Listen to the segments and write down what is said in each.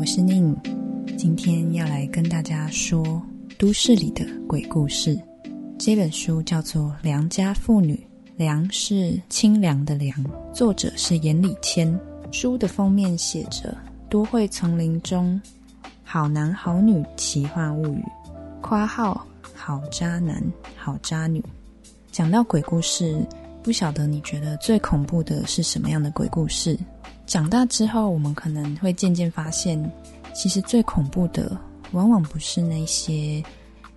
我是宁，今天要来跟大家说都市里的鬼故事。这本书叫做《良家妇女》，良是清凉的凉，作者是严礼谦。书的封面写着“都会丛林中好男好女奇幻物语”，括号好渣男好渣女。讲到鬼故事，不晓得你觉得最恐怖的是什么样的鬼故事？长大之后，我们可能会渐渐发现，其实最恐怖的往往不是那些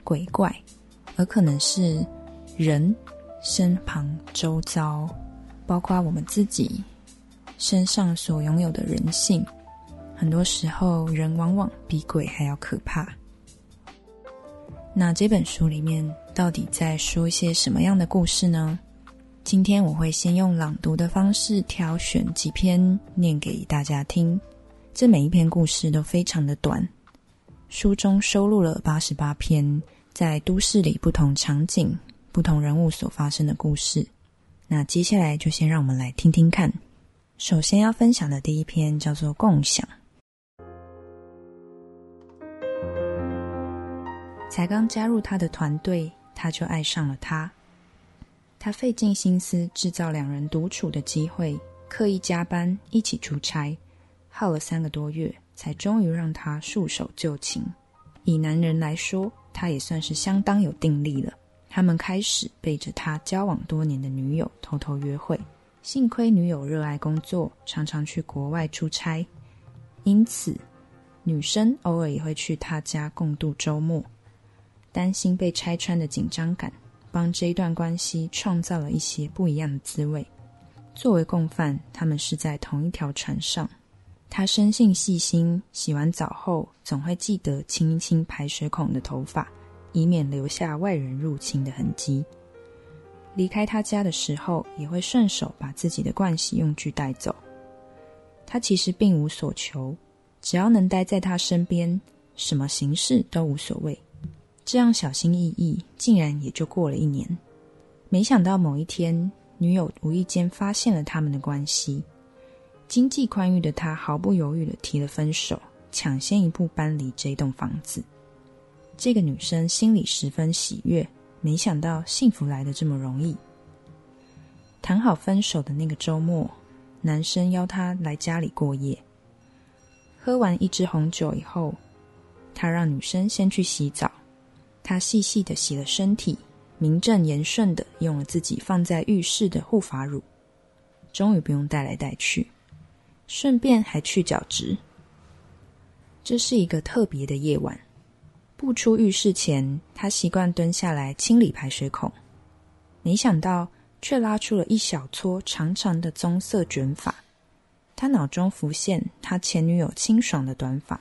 鬼怪，而可能是人身旁周遭，包括我们自己身上所拥有的人性。很多时候，人往往比鬼还要可怕。那这本书里面到底在说一些什么样的故事呢？今天我会先用朗读的方式挑选几篇念给大家听。这每一篇故事都非常的短，书中收录了八十八篇在都市里不同场景、不同人物所发生的故事。那接下来就先让我们来听听看。首先要分享的第一篇叫做《共享》。才刚加入他的团队，他就爱上了他。他费尽心思制造两人独处的机会，刻意加班，一起出差，耗了三个多月，才终于让他束手就擒。以男人来说，他也算是相当有定力了。他们开始背着他交往多年的女友偷偷约会。幸亏女友热爱工作，常常去国外出差，因此女生偶尔也会去他家共度周末。担心被拆穿的紧张感。帮这一段关系创造了一些不一样的滋味。作为共犯，他们是在同一条船上。他生性细心，洗完澡后总会记得清一清排水孔的头发，以免留下外人入侵的痕迹。离开他家的时候，也会顺手把自己的盥洗用具带走。他其实并无所求，只要能待在他身边，什么形式都无所谓。这样小心翼翼，竟然也就过了一年。没想到某一天，女友无意间发现了他们的关系。经济宽裕的他毫不犹豫的提了分手，抢先一步搬离这栋房子。这个女生心里十分喜悦，没想到幸福来的这么容易。谈好分手的那个周末，男生邀她来家里过夜。喝完一支红酒以后，他让女生先去洗澡。他细细的洗了身体，名正言顺的用了自己放在浴室的护发乳，终于不用带来带去，顺便还去角质。这是一个特别的夜晚，不出浴室前，他习惯蹲下来清理排水孔，没想到却拉出了一小撮长长的棕色卷发。他脑中浮现他前女友清爽的短发。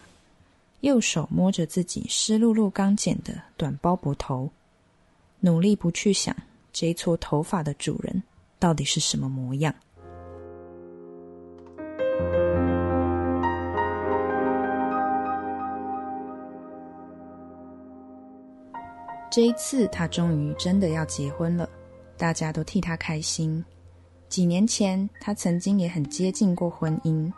右手摸着自己湿漉漉刚剪的短包脖头，努力不去想这一撮头发的主人到底是什么模样。这一次，他终于真的要结婚了，大家都替他开心。几年前，他曾经也很接近过婚姻。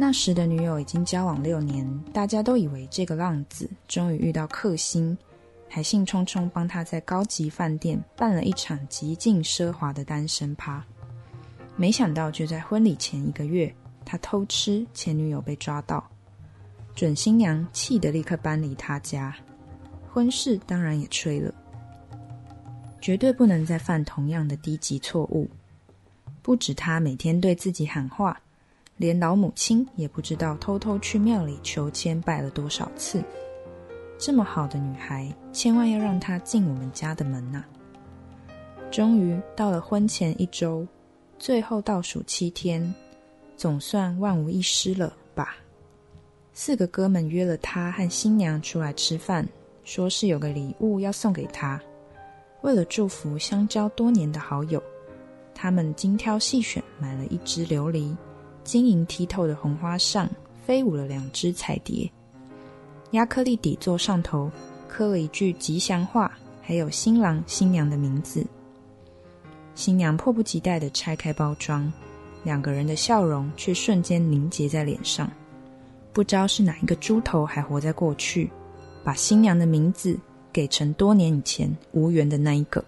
那时的女友已经交往六年，大家都以为这个浪子终于遇到克星，还兴冲冲帮他在高级饭店办了一场极尽奢华的单身趴。没想到就在婚礼前一个月，他偷吃，前女友被抓到，准新娘气得立刻搬离他家，婚事当然也吹了。绝对不能再犯同样的低级错误。不止他每天对自己喊话。连老母亲也不知道偷偷去庙里求签拜了多少次。这么好的女孩，千万要让她进我们家的门呐！终于到了婚前一周，最后倒数七天，总算万无一失了吧？四个哥们约了他和新娘出来吃饭，说是有个礼物要送给她。为了祝福相交多年的好友，他们精挑细选买了一支琉璃。晶莹剔透的红花上飞舞了两只彩蝶，亚克力底座上头刻了一句吉祥话，还有新郎新娘的名字。新娘迫不及待地拆开包装，两个人的笑容却瞬间凝结在脸上。不知道是哪一个猪头还活在过去，把新娘的名字给成多年以前无缘的那一个。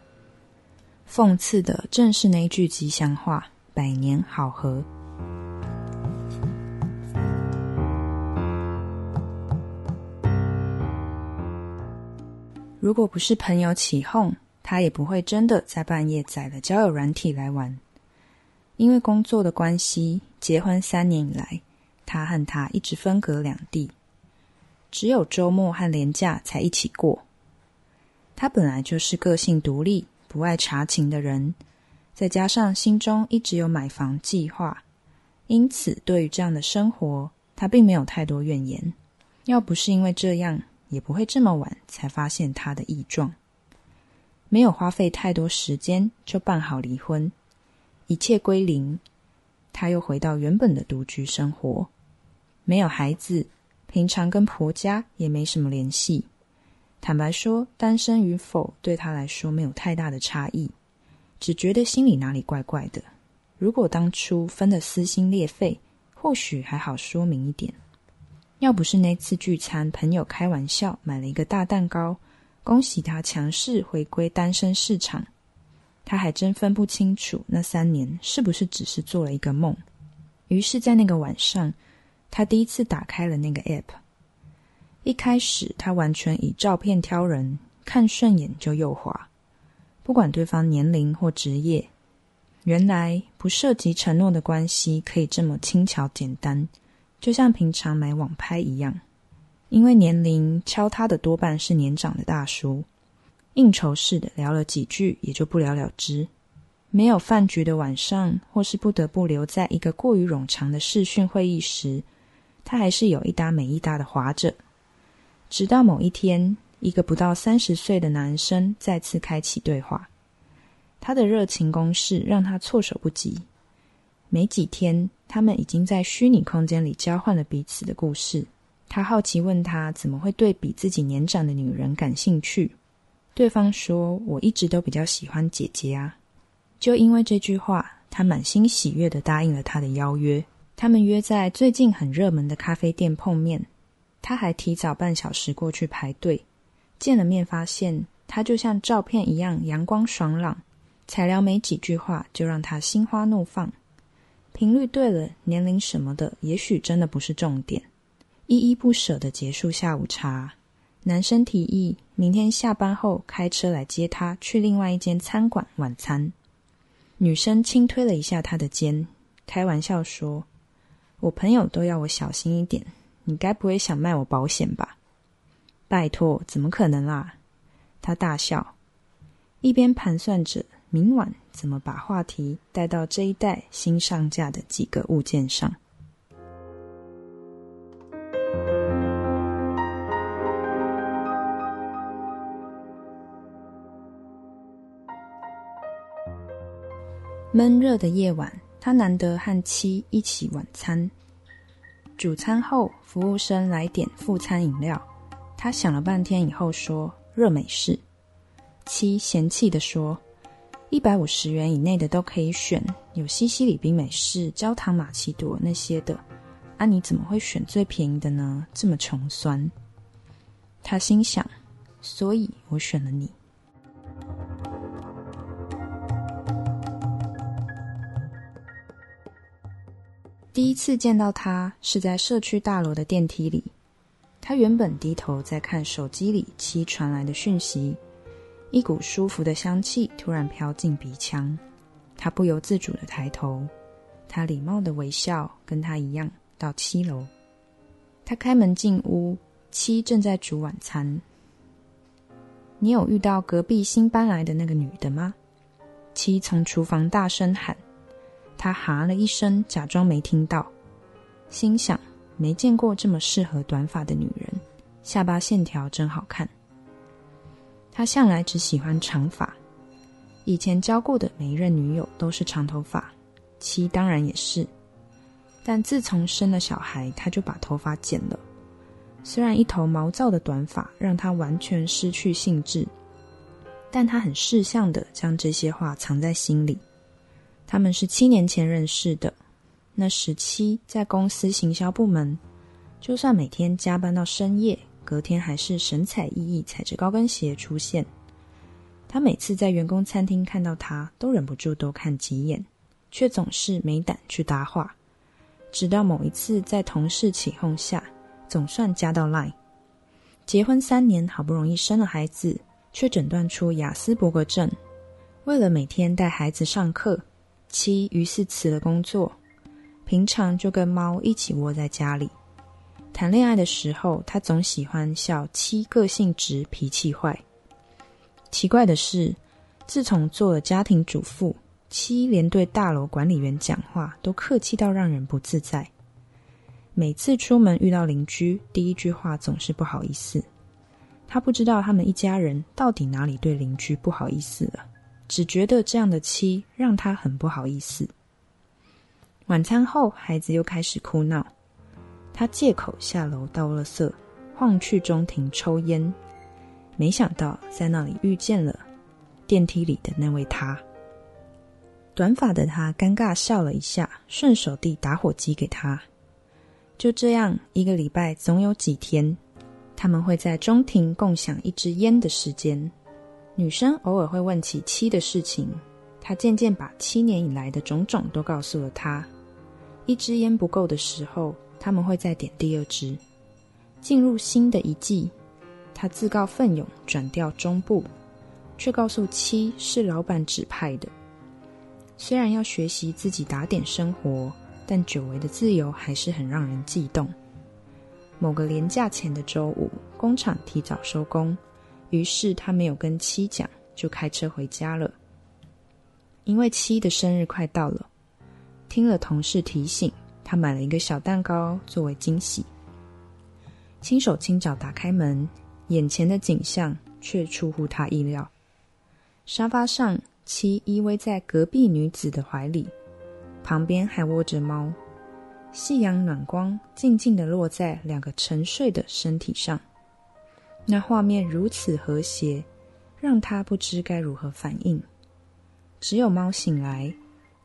讽刺的正是那一句吉祥话：“百年好合。”如果不是朋友起哄，他也不会真的在半夜载了交友软体来玩。因为工作的关系，结婚三年以来，他和他一直分隔两地，只有周末和年假才一起过。他本来就是个性独立。不爱查情的人，再加上心中一直有买房计划，因此对于这样的生活，他并没有太多怨言。要不是因为这样，也不会这么晚才发现他的异状。没有花费太多时间就办好离婚，一切归零，他又回到原本的独居生活。没有孩子，平常跟婆家也没什么联系。坦白说，单身与否对他来说没有太大的差异，只觉得心里哪里怪怪的。如果当初分得撕心裂肺，或许还好说明一点。要不是那次聚餐，朋友开玩笑买了一个大蛋糕，恭喜他强势回归单身市场，他还真分不清楚那三年是不是只是做了一个梦。于是，在那个晚上，他第一次打开了那个 app。一开始，他完全以照片挑人，看顺眼就右滑，不管对方年龄或职业。原来不涉及承诺的关系可以这么轻巧简单，就像平常买网拍一样。因为年龄敲他的多半是年长的大叔，应酬似的聊了几句也就不了了之。没有饭局的晚上，或是不得不留在一个过于冗长的视讯会议时，他还是有一搭没一搭的划着。直到某一天，一个不到三十岁的男生再次开启对话，他的热情攻势让他措手不及。没几天，他们已经在虚拟空间里交换了彼此的故事。他好奇问他怎么会对比自己年长的女人感兴趣，对方说：“我一直都比较喜欢姐姐啊。”就因为这句话，他满心喜悦的答应了他的邀约。他们约在最近很热门的咖啡店碰面。他还提早半小时过去排队，见了面发现他就像照片一样阳光爽朗，才聊没几句话就让他心花怒放。频率对了，年龄什么的也许真的不是重点。依依不舍的结束下午茶，男生提议明天下班后开车来接他去另外一间餐馆晚餐。女生轻推了一下他的肩，开玩笑说：“我朋友都要我小心一点。”你该不会想卖我保险吧？拜托，怎么可能啦！他大笑，一边盘算着明晚怎么把话题带到这一代新上架的几个物件上。闷热的夜晚，他难得和妻一起晚餐。主餐后，服务生来点副餐饮料。他想了半天以后说：“热美式。”七嫌弃的说：“一百五十元以内的都可以选，有西西里冰美式、焦糖玛奇朵那些的。啊，你怎么会选最便宜的呢？这么穷酸。”他心想：“所以我选了你。”第一次见到他是在社区大楼的电梯里，他原本低头在看手机里七传来的讯息，一股舒服的香气突然飘进鼻腔，他不由自主的抬头，他礼貌的微笑，跟他一样到七楼，他开门进屋，七正在煮晚餐。你有遇到隔壁新搬来的那个女的吗？七从厨房大声喊。他哈了一声，假装没听到，心想：没见过这么适合短发的女人，下巴线条真好看。他向来只喜欢长发，以前交过的每一任女友都是长头发，妻当然也是。但自从生了小孩，他就把头发剪了。虽然一头毛躁的短发让他完全失去兴致，但他很识相的将这些话藏在心里。他们是七年前认识的，那时期在公司行销部门，就算每天加班到深夜，隔天还是神采奕奕，踩着高跟鞋出现。他每次在员工餐厅看到他，都忍不住多看几眼，却总是没胆去搭话。直到某一次在同事起哄下，总算加到 Line。结婚三年，好不容易生了孩子，却诊断出雅斯伯格症。为了每天带孩子上课，七于是辞了工作，平常就跟猫一起窝在家里。谈恋爱的时候，他总喜欢笑七个性直、脾气坏。奇怪的是，自从做了家庭主妇，七连对大楼管理员讲话都客气到让人不自在。每次出门遇到邻居，第一句话总是不好意思。他不知道他们一家人到底哪里对邻居不好意思了，只觉得这样的妻让他很不好意思。晚餐后，孩子又开始哭闹，他借口下楼倒垃圾，晃去中庭抽烟，没想到在那里遇见了电梯里的那位他。短发的他尴尬笑了一下，顺手递打火机给他。就这样，一个礼拜总有几天，他们会在中庭共享一支烟的时间。女生偶尔会问起七的事情，他渐渐把七年以来的种种都告诉了他。一支烟不够的时候，他们会再点第二支。进入新的一季，他自告奋勇转调中部，却告诉七是老板指派的。虽然要学习自己打点生活。但久违的自由还是很让人悸动。某个年假前的周五，工厂提早收工，于是他没有跟七讲，就开车回家了。因为七的生日快到了，听了同事提醒，他买了一个小蛋糕作为惊喜。轻手轻脚打开门，眼前的景象却出乎他意料。沙发上，七依偎在隔壁女子的怀里。旁边还窝着猫，夕阳暖光静静的落在两个沉睡的身体上，那画面如此和谐，让他不知该如何反应。只有猫醒来，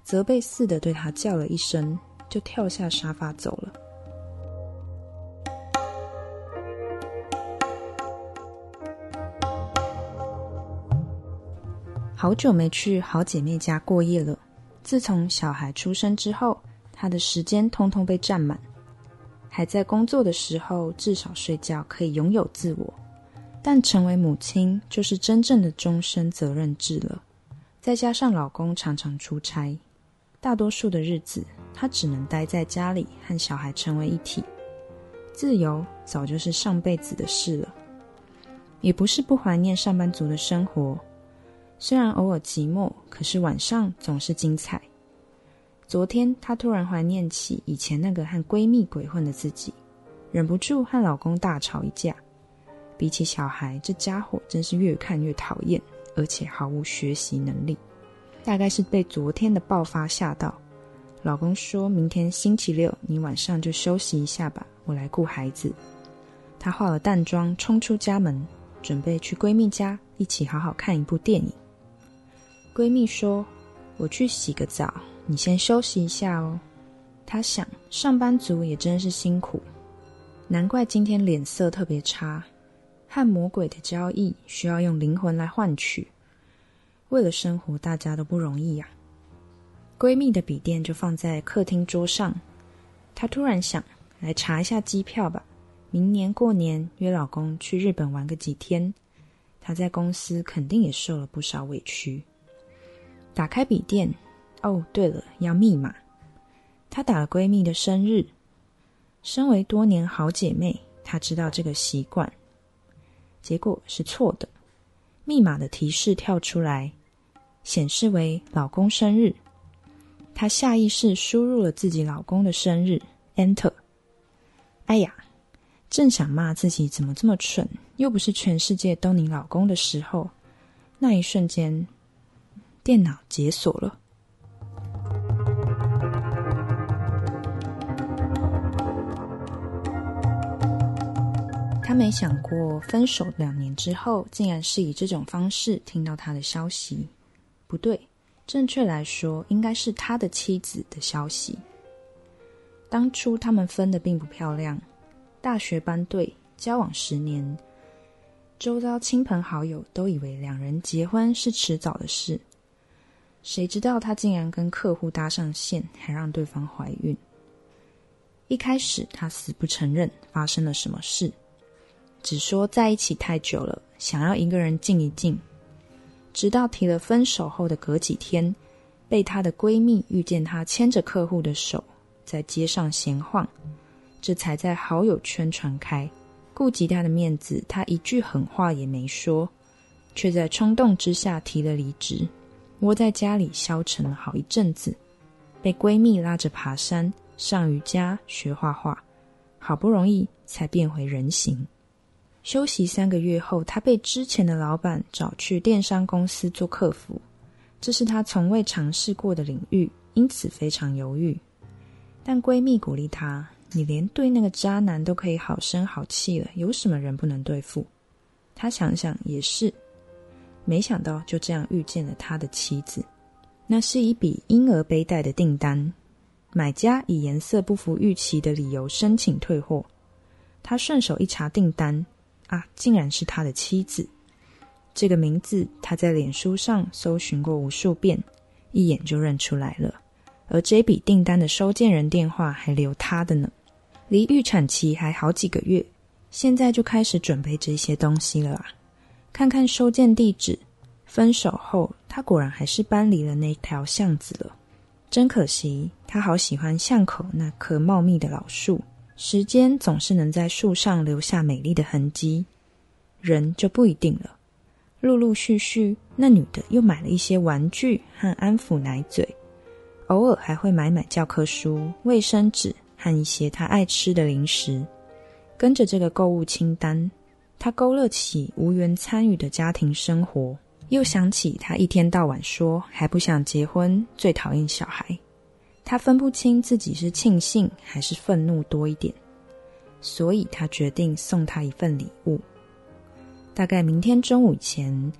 责备似的对他叫了一声，就跳下沙发走了。好久没去好姐妹家过夜了。自从小孩出生之后，他的时间通通被占满。还在工作的时候，至少睡觉可以拥有自我；但成为母亲，就是真正的终身责任制了。再加上老公常常出差，大多数的日子，她只能待在家里和小孩成为一体。自由早就是上辈子的事了。也不是不怀念上班族的生活。虽然偶尔寂寞，可是晚上总是精彩。昨天她突然怀念起以前那个和闺蜜鬼混的自己，忍不住和老公大吵一架。比起小孩，这家伙真是越看越讨厌，而且毫无学习能力。大概是被昨天的爆发吓到，老公说明天星期六，你晚上就休息一下吧，我来顾孩子。她化了淡妆，冲出家门，准备去闺蜜家一起好好看一部电影。闺蜜说：“我去洗个澡，你先休息一下哦。”她想，上班族也真是辛苦，难怪今天脸色特别差。和魔鬼的交易需要用灵魂来换取，为了生活，大家都不容易呀。闺蜜的笔电就放在客厅桌上，她突然想来查一下机票吧。明年过年约老公去日本玩个几天，她在公司肯定也受了不少委屈。打开笔电，哦，对了，要密码。她打了闺蜜的生日。身为多年好姐妹，她知道这个习惯。结果是错的，密码的提示跳出来，显示为老公生日。她下意识输入了自己老公的生日，Enter。哎呀，正想骂自己怎么这么蠢，又不是全世界都你老公的时候，那一瞬间。电脑解锁了。他没想过，分手两年之后，竟然是以这种方式听到他的消息。不对，正确来说，应该是他的妻子的消息。当初他们分的并不漂亮，大学班队，交往十年，周遭亲朋好友都以为两人结婚是迟早的事，谁知道他竟然跟客户搭上线，还让对方怀孕。一开始他死不承认发生了什么事，只说在一起太久了，想要一个人静一静。直到提了分手后的隔几天，被她的闺蜜遇见她牵着客户的手在街上闲晃。这才在好友圈传开，顾及她的面子，她一句狠话也没说，却在冲动之下提了离职，窝在家里消沉了好一阵子，被闺蜜拉着爬山、上瑜伽、学画画，好不容易才变回人形。休息三个月后，他被之前的老板找去电商公司做客服，这是他从未尝试过的领域，因此非常犹豫。但闺蜜鼓励他。你连对那个渣男都可以好声好气了，有什么人不能对付？他想想也是，没想到就这样遇见了他的妻子。那是一笔婴儿背带的订单，买家以颜色不符预期的理由申请退货。他顺手一查订单，啊，竟然是他的妻子。这个名字他在脸书上搜寻过无数遍，一眼就认出来了。而这笔订单的收件人电话还留他的呢。离预产期还好几个月，现在就开始准备这些东西了啊！看看收件地址，分手后他果然还是搬离了那条巷子了。真可惜，他好喜欢巷口那棵茂密的老树，时间总是能在树上留下美丽的痕迹，人就不一定了。陆陆续续，那女的又买了一些玩具和安抚奶嘴，偶尔还会买买教科书、卫生纸。和一些她爱吃的零食，跟着这个购物清单，他勾勒起无缘参与的家庭生活，又想起他一天到晚说还不想结婚，最讨厌小孩。他分不清自己是庆幸还是愤怒多一点，所以他决定送他一份礼物。大概明天中午前，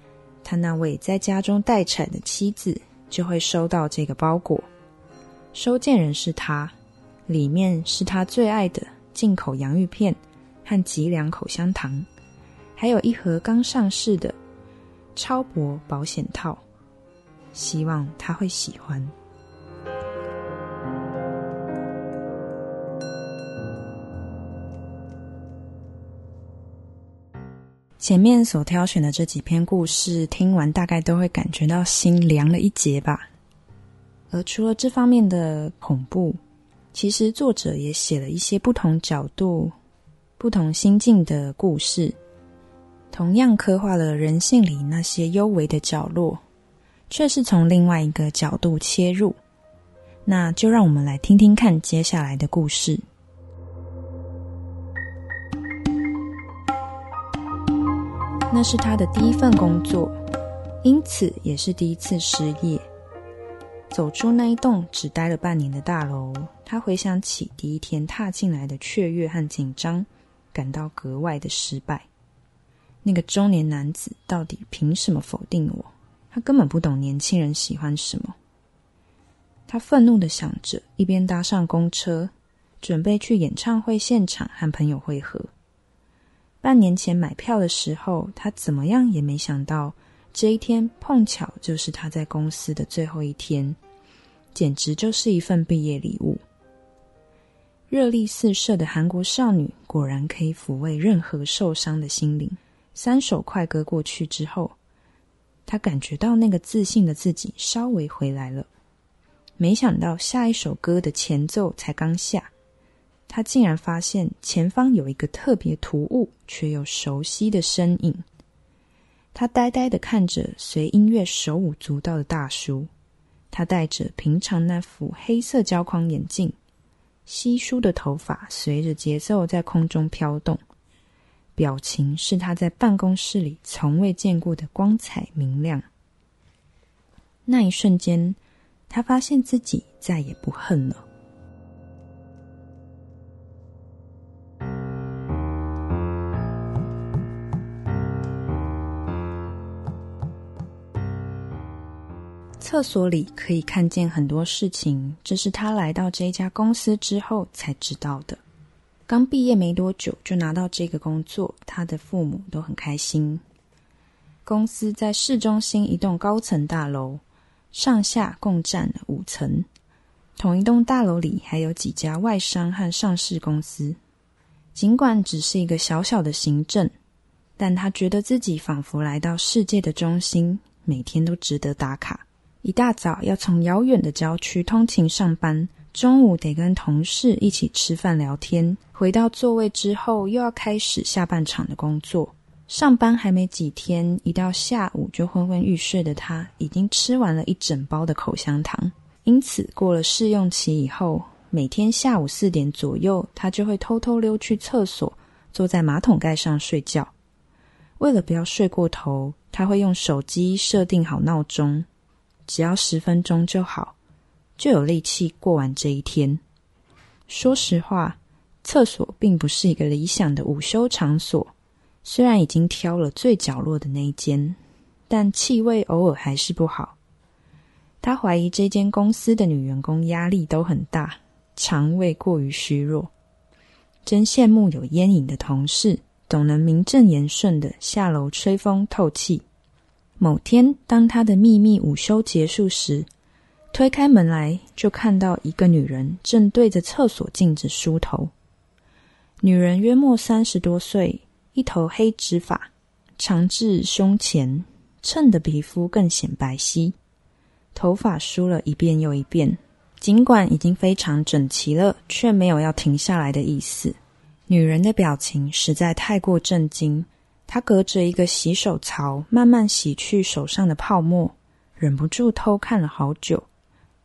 他那位在家中待产的妻子就会收到这个包裹。收件人是他。里面是他最爱的进口洋芋片和几两口香糖，还有一盒刚上市的超薄保险套，希望他会喜欢。前面所挑选的这几篇故事，听完大概都会感觉到心凉了一截吧。而除了这方面的恐怖，其实作者也写了一些不同角度、不同心境的故事，同样刻画了人性里那些幽微的角落，却是从另外一个角度切入。那就让我们来听听看接下来的故事。那是他的第一份工作，因此也是第一次失业。走出那一栋只待了半年的大楼。他回想起第一天踏进来的雀跃和紧张，感到格外的失败。那个中年男子到底凭什么否定我？他根本不懂年轻人喜欢什么。他愤怒的想着，一边搭上公车，准备去演唱会现场和朋友会合。半年前买票的时候，他怎么样也没想到，这一天碰巧就是他在公司的最后一天，简直就是一份毕业礼物。热力四射的韩国少女，果然可以抚慰任何受伤的心灵。三首快歌过去之后，他感觉到那个自信的自己稍微回来了。没想到下一首歌的前奏才刚下，他竟然发现前方有一个特别突兀却又熟悉的身影。他呆呆的看着随音乐手舞足蹈的大叔，他戴着平常那副黑色胶框眼镜。稀疏的头发随着节奏在空中飘动，表情是他在办公室里从未见过的光彩明亮。那一瞬间，他发现自己再也不恨了。厕所里可以看见很多事情，这是他来到这家公司之后才知道的。刚毕业没多久就拿到这个工作，他的父母都很开心。公司在市中心一栋高层大楼，上下共占五层。同一栋大楼里还有几家外商和上市公司。尽管只是一个小小的行政，但他觉得自己仿佛来到世界的中心，每天都值得打卡。一大早要从遥远的郊区通勤上班，中午得跟同事一起吃饭聊天，回到座位之后又要开始下半场的工作。上班还没几天，一到下午就昏昏欲睡的他，已经吃完了一整包的口香糖。因此，过了试用期以后，每天下午四点左右，他就会偷偷溜去厕所，坐在马桶盖上睡觉。为了不要睡过头，他会用手机设定好闹钟，只要十分钟就好，就有力气过完这一天。说实话，厕所并不是一个理想的午休场所。虽然已经挑了最角落的那一间，但气味偶尔还是不好。他怀疑这间公司的女员工压力都很大，肠胃过于虚弱。真羡慕有烟瘾的同事，总能名正言顺的下楼吹风透气。某天，当他的秘密午休结束时，推开门来，就看到一个女人正对着厕所镜子梳头。女人约莫三十多岁。一头黑直发，长至胸前，衬得皮肤更显白皙。头发梳了一遍又一遍，尽管已经非常整齐了，却没有要停下来的意思。女人的表情实在太过震惊，他隔着一个洗手槽慢慢洗去手上的泡沫，忍不住偷看了好久。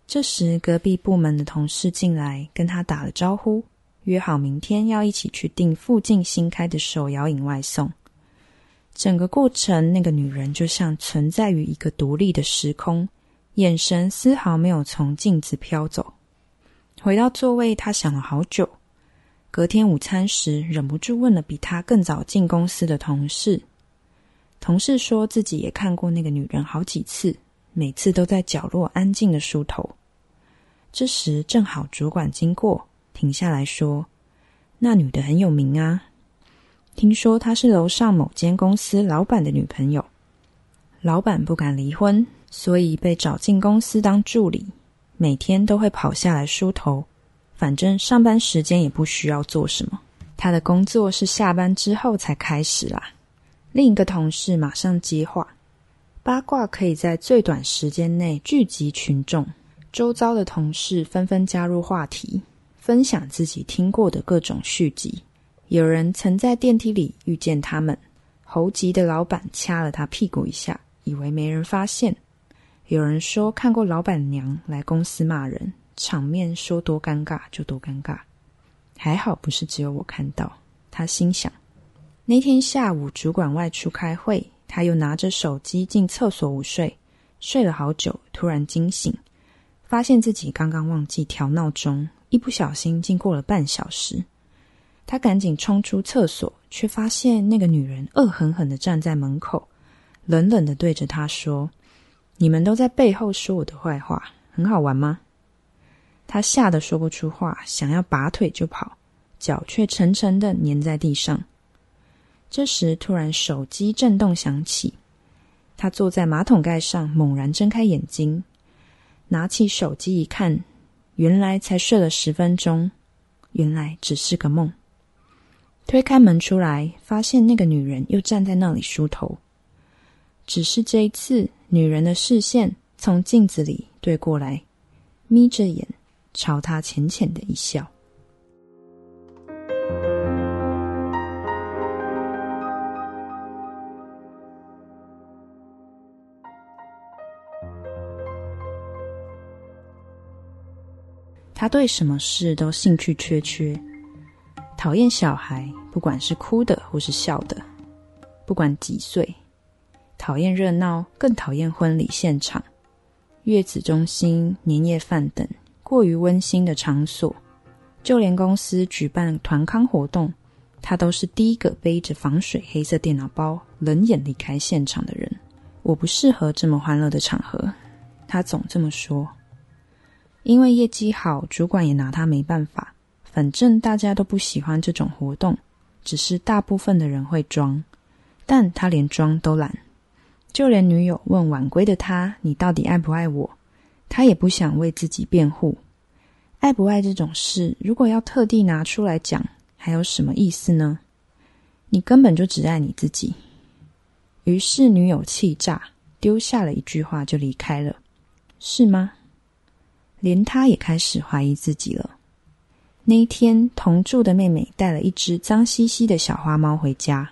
这时，隔壁部门的同事进来，跟他打了招呼。约好明天要一起去订附近新开的手摇饮外送。整个过程，那个女人就像存在于一个独立的时空，眼神丝毫没有从镜子飘走。回到座位，她想了好久。隔天午餐时，忍不住问了比他更早进公司的同事。同事说自己也看过那个女人好几次，每次都在角落安静的梳头。这时正好主管经过。停下来说：“那女的很有名啊，听说她是楼上某间公司老板的女朋友。老板不敢离婚，所以被找进公司当助理，每天都会跑下来梳头。反正上班时间也不需要做什么。他的工作是下班之后才开始啦。”另一个同事马上接话：“八卦可以在最短时间内聚集群众。”周遭的同事纷纷加入话题。分享自己听过的各种续集。有人曾在电梯里遇见他们，猴急的老板掐了他屁股一下，以为没人发现。有人说看过老板娘来公司骂人，场面说多尴尬就多尴尬。还好不是只有我看到。他心想，那天下午主管外出开会，他又拿着手机进厕所午睡，睡了好久，突然惊醒，发现自己刚刚忘记调闹钟。一不小心，经过了半小时，他赶紧冲出厕所，却发现那个女人恶狠狠的站在门口，冷冷的对着他说：“你们都在背后说我的坏话，很好玩吗？”他吓得说不出话，想要拔腿就跑，脚却沉沉的粘在地上。这时，突然手机震动响起，他坐在马桶盖上，猛然睁开眼睛，拿起手机一看。原来才睡了十分钟，原来只是个梦。推开门出来，发现那个女人又站在那里梳头。只是这一次，女人的视线从镜子里对过来，眯着眼朝他浅浅的一笑。他对什么事都兴趣缺缺，讨厌小孩，不管是哭的或是笑的，不管几岁，讨厌热闹，更讨厌婚礼现场、月子中心、年夜饭等过于温馨的场所。就连公司举办团康活动，他都是第一个背着防水黑色电脑包，冷眼离开现场的人。我不适合这么欢乐的场合，他总这么说。因为业绩好，主管也拿他没办法，反正大家都不喜欢这种活动，只是大部分的人会装，但他连装都懒。就连女友问晚归的他：“你到底爱不爱我？”他也不想为自己辩护。爱不爱这种事，如果要特地拿出来讲，还有什么意思呢？你根本就只爱你自己。于是女友气炸，丢下了一句话就离开了，是吗？连他也开始怀疑自己了。那一天，同住的妹妹带了一只脏兮兮的小花猫回家。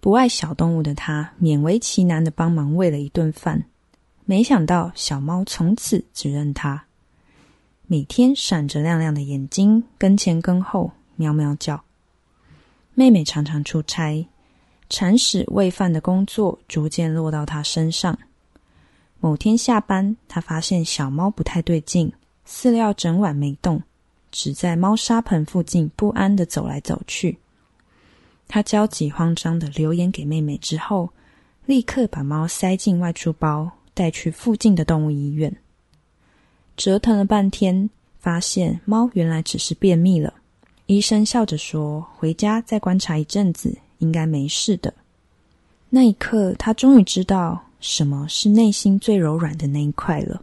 不爱小动物的他，勉为其难的帮忙喂了一顿饭。没想到，小猫从此只认他。每天闪着亮亮的眼睛，跟前跟后，喵喵叫。妹妹常常出差，铲屎喂饭的工作逐渐落到他身上。某天下班，他发现小猫不太对劲，饲料整晚没动，只在猫砂盆附近不安的走来走去。他焦急慌张的留言给妹妹之后，立刻把猫塞进外出包，带去附近的动物医院。折腾了半天，发现猫原来只是便秘了。医生笑着说：“回家再观察一阵子，应该没事的。”那一刻，他终于知道什么是内心最柔软的那一块了。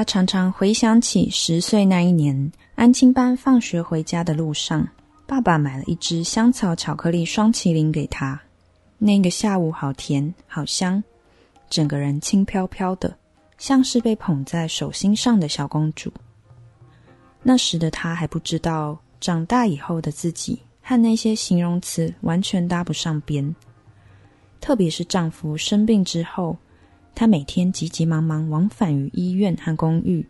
他常常回想起十岁那一年，安亲班放学回家的路上，爸爸买了一只香草巧克力双麒麟给他。那个下午好甜，好香，整个人轻飘飘的，像是被捧在手心上的小公主。那时的他还不知道，长大以后的自己和那些形容词完全搭不上边。特别是丈夫生病之后。她每天急急忙忙往返于医院和公寓，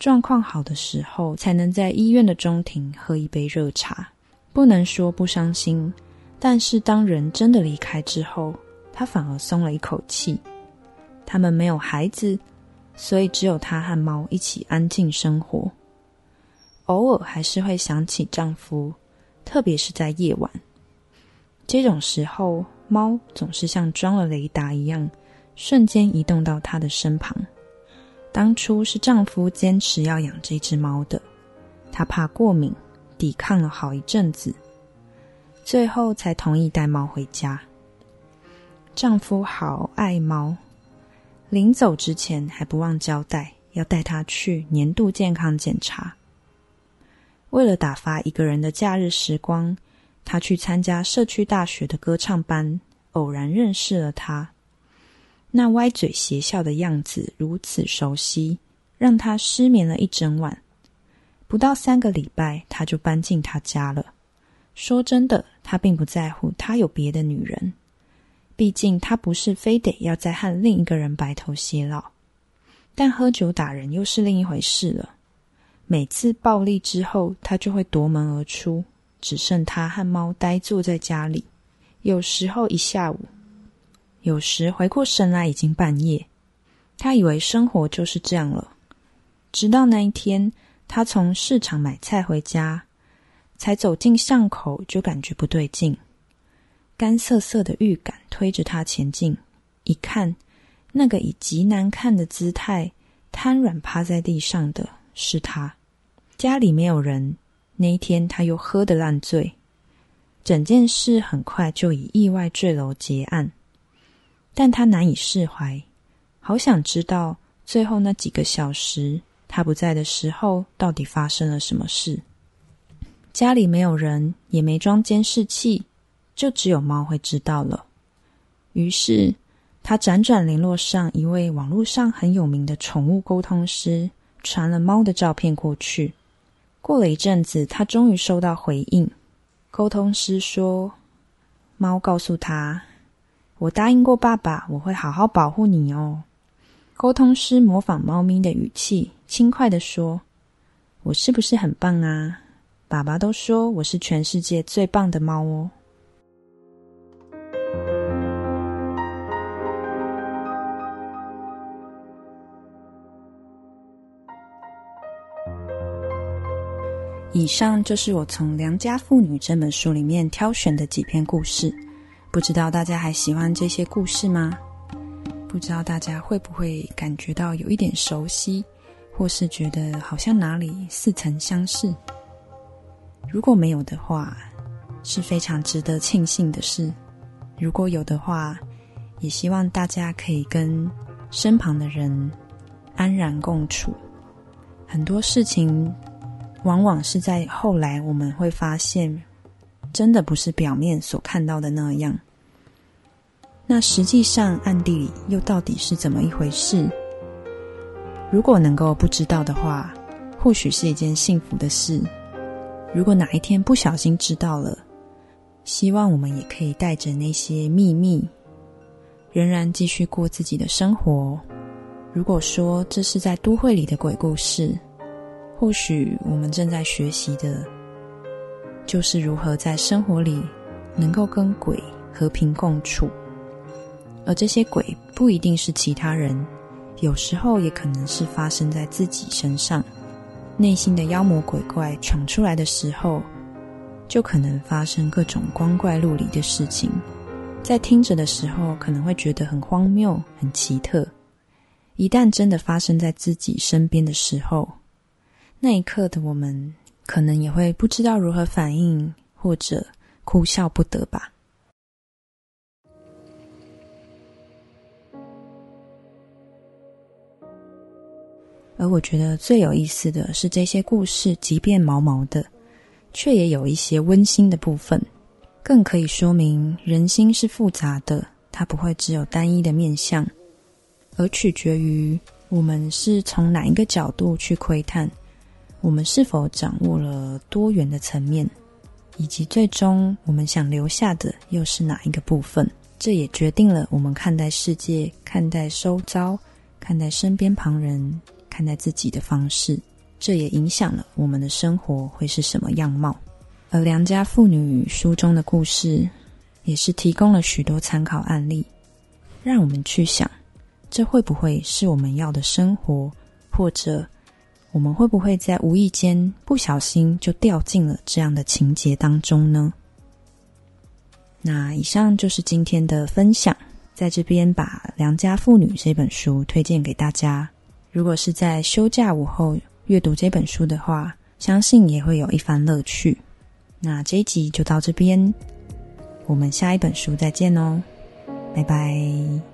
状况好的时候才能在医院的中庭喝一杯热茶。不能说不伤心，但是当人真的离开之后，她反而松了一口气。他们没有孩子，所以只有她和猫一起安静生活。偶尔还是会想起丈夫，特别是在夜晚。这种时候，猫总是像装了雷达一样。瞬间移动到她的身旁。当初是丈夫坚持要养这只猫的，她怕过敏，抵抗了好一阵子，最后才同意带猫回家。丈夫好爱猫，临走之前还不忘交代要带它去年度健康检查。为了打发一个人的假日时光，他去参加社区大学的歌唱班，偶然认识了他。那歪嘴邪笑的样子如此熟悉，让他失眠了一整晚。不到三个礼拜，他就搬进他家了。说真的，他并不在乎他有别的女人，毕竟他不是非得要再和另一个人白头偕老。但喝酒打人又是另一回事了。每次暴力之后，他就会夺门而出，只剩他和猫呆坐在家里，有时候一下午。有时回过神来已经半夜，他以为生活就是这样了。直到那一天，他从市场买菜回家，才走进巷口就感觉不对劲，干涩涩的预感推着他前进。一看，那个以极难看的姿态瘫软趴在地上的是他。家里没有人，那一天他又喝得烂醉，整件事很快就以意外坠楼结案。但他难以释怀，好想知道最后那几个小时他不在的时候到底发生了什么事。家里没有人，也没装监视器，就只有猫会知道了。于是他辗转联络上一位网络上很有名的宠物沟通师，传了猫的照片过去。过了一阵子，他终于收到回应。沟通师说：“猫告诉他。”我答应过爸爸，我会好好保护你哦。沟通师模仿猫咪的语气，轻快的说：“我是不是很棒啊？爸爸都说我是全世界最棒的猫哦。”以上就是我从《良家妇女》这本书里面挑选的几篇故事，不知道大家还喜欢这些故事吗？不知道大家会不会感觉到有一点熟悉，或是觉得好像哪里似曾相识？如果没有的话，是非常值得庆幸的事；如果有的话，也希望大家可以跟身旁的人安然共处。很多事情。往往是在后来，我们会发现，真的不是表面所看到的那样。那实际上暗地里又到底是怎么一回事？如果能够不知道的话，或许是一件幸福的事。如果哪一天不小心知道了，希望我们也可以带着那些秘密，仍然继续过自己的生活。如果说这是在都会里的鬼故事。或许我们正在学习的，就是如何在生活里能够跟鬼和平共处，而这些鬼不一定是其他人，有时候也可能是发生在自己身上。内心的妖魔鬼怪闯出来的时候，就可能发生各种光怪陆离的事情。在听着的时候，可能会觉得很荒谬、很奇特。一旦真的发生在自己身边的时候，那一刻的我们，可能也会不知道如何反应，或者哭笑不得吧。而我觉得最有意思的是，这些故事即便毛毛的，却也有一些温馨的部分，更可以说明人心是复杂的，它不会只有单一的面相，而取决于我们是从哪一个角度去窥探。我们是否掌握了多元的层面，以及最终我们想留下的又是哪一个部分？这也决定了我们看待世界、看待周遭、看待身边旁人、看待自己的方式。这也影响了我们的生活会是什么样貌。而良家妇女书中的故事，也是提供了许多参考案例，让我们去想：这会不会是我们要的生活，或者？我们会不会在无意间不小心就掉进了这样的情节当中呢？那以上就是今天的分享，在这边把《良家妇女》这本书推荐给大家。如果是在休假午后阅读这本书的话，相信也会有一番乐趣。那这一集就到这边，我们下一本书再见哦，拜拜。